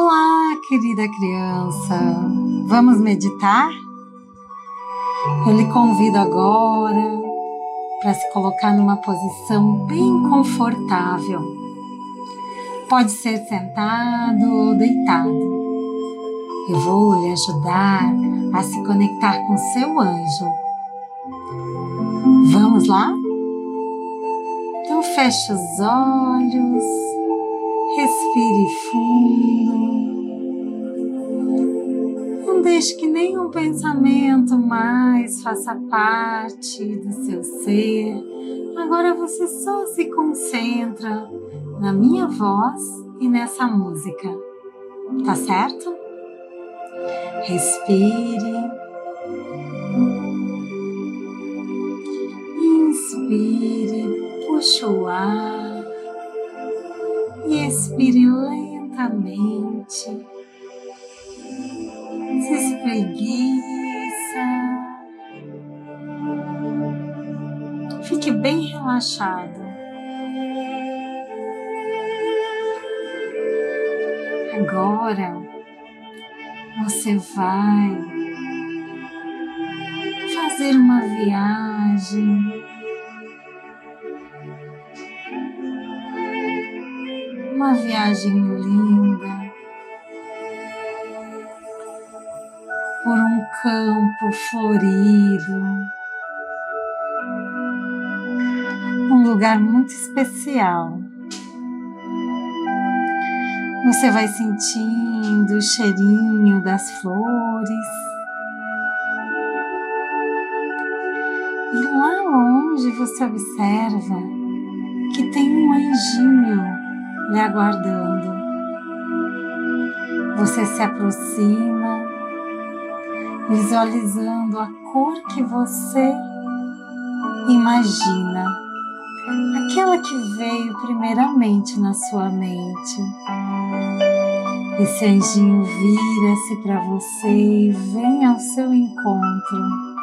Olá, querida criança! Vamos meditar? Eu lhe convido agora para se colocar numa posição bem confortável. Pode ser sentado ou deitado. Eu vou lhe ajudar a se conectar com seu anjo. Vamos lá? Então feche os olhos, fundo. Não deixe que nenhum pensamento mais faça parte do seu ser. Agora você só se concentra na minha voz e nessa música. Tá certo? Respire. Inspire, puxe o ar e expire lentamente. Se espreguiça. Fique bem relaxado. Agora você vai fazer uma viagem. Uma viagem linda por um campo florido, um lugar muito especial. Você vai sentindo o cheirinho das flores. E lá longe você observa que tem um anjinho lhe aguardando. Você se aproxima, visualizando a cor que você imagina aquela que veio primeiramente na sua mente. Esse anjinho vira-se para você e vem ao seu encontro.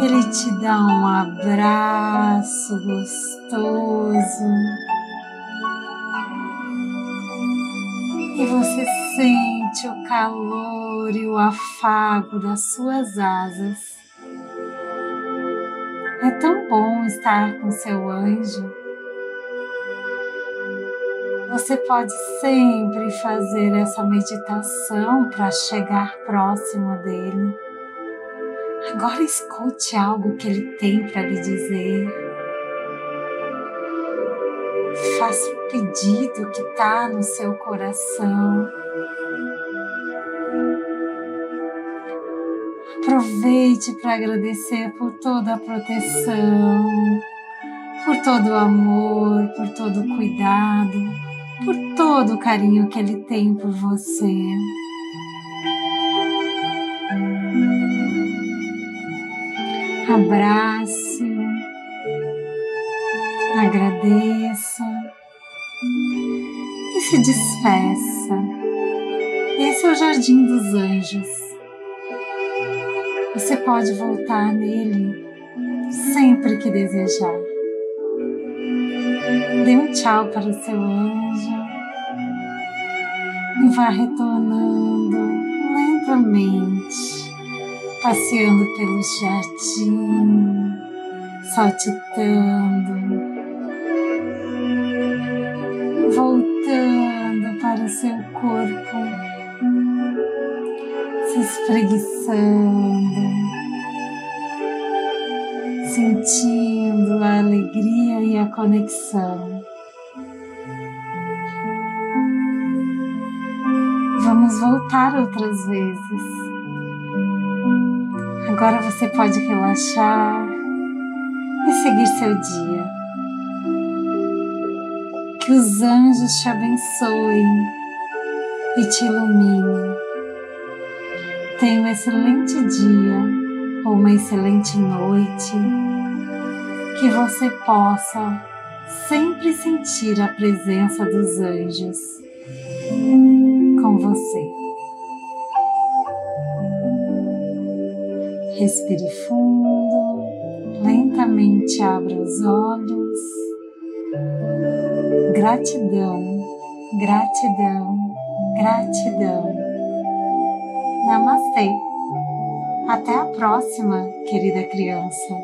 Ele te dá um abraço gostoso. E você sente o calor e o afago das suas asas. É tão bom estar com seu anjo. Você pode sempre fazer essa meditação para chegar próximo dele. Agora escute algo que ele tem para lhe dizer. Faça o pedido que está no seu coração. Aproveite para agradecer por toda a proteção, por todo o amor, por todo o cuidado, por todo o carinho que Ele tem por você. Abrace, agradeça e se despeça. Esse é o Jardim dos Anjos você pode voltar nele sempre que desejar. Dê um tchau para o seu anjo e vá retornando lentamente, passeando pelo jardim, saltitando, voltando para o seu corpo se espreguiçando, sentindo a alegria e a conexão. Vamos voltar outras vezes. Agora você pode relaxar e seguir seu dia. Que os anjos te abençoem e te iluminem. Tenha um excelente dia ou uma excelente noite. Que você possa sempre sentir a presença dos anjos com você. Respire fundo, lentamente abra os olhos. Gratidão Gratidão, gratidão. Namastê. Até a próxima, querida criança.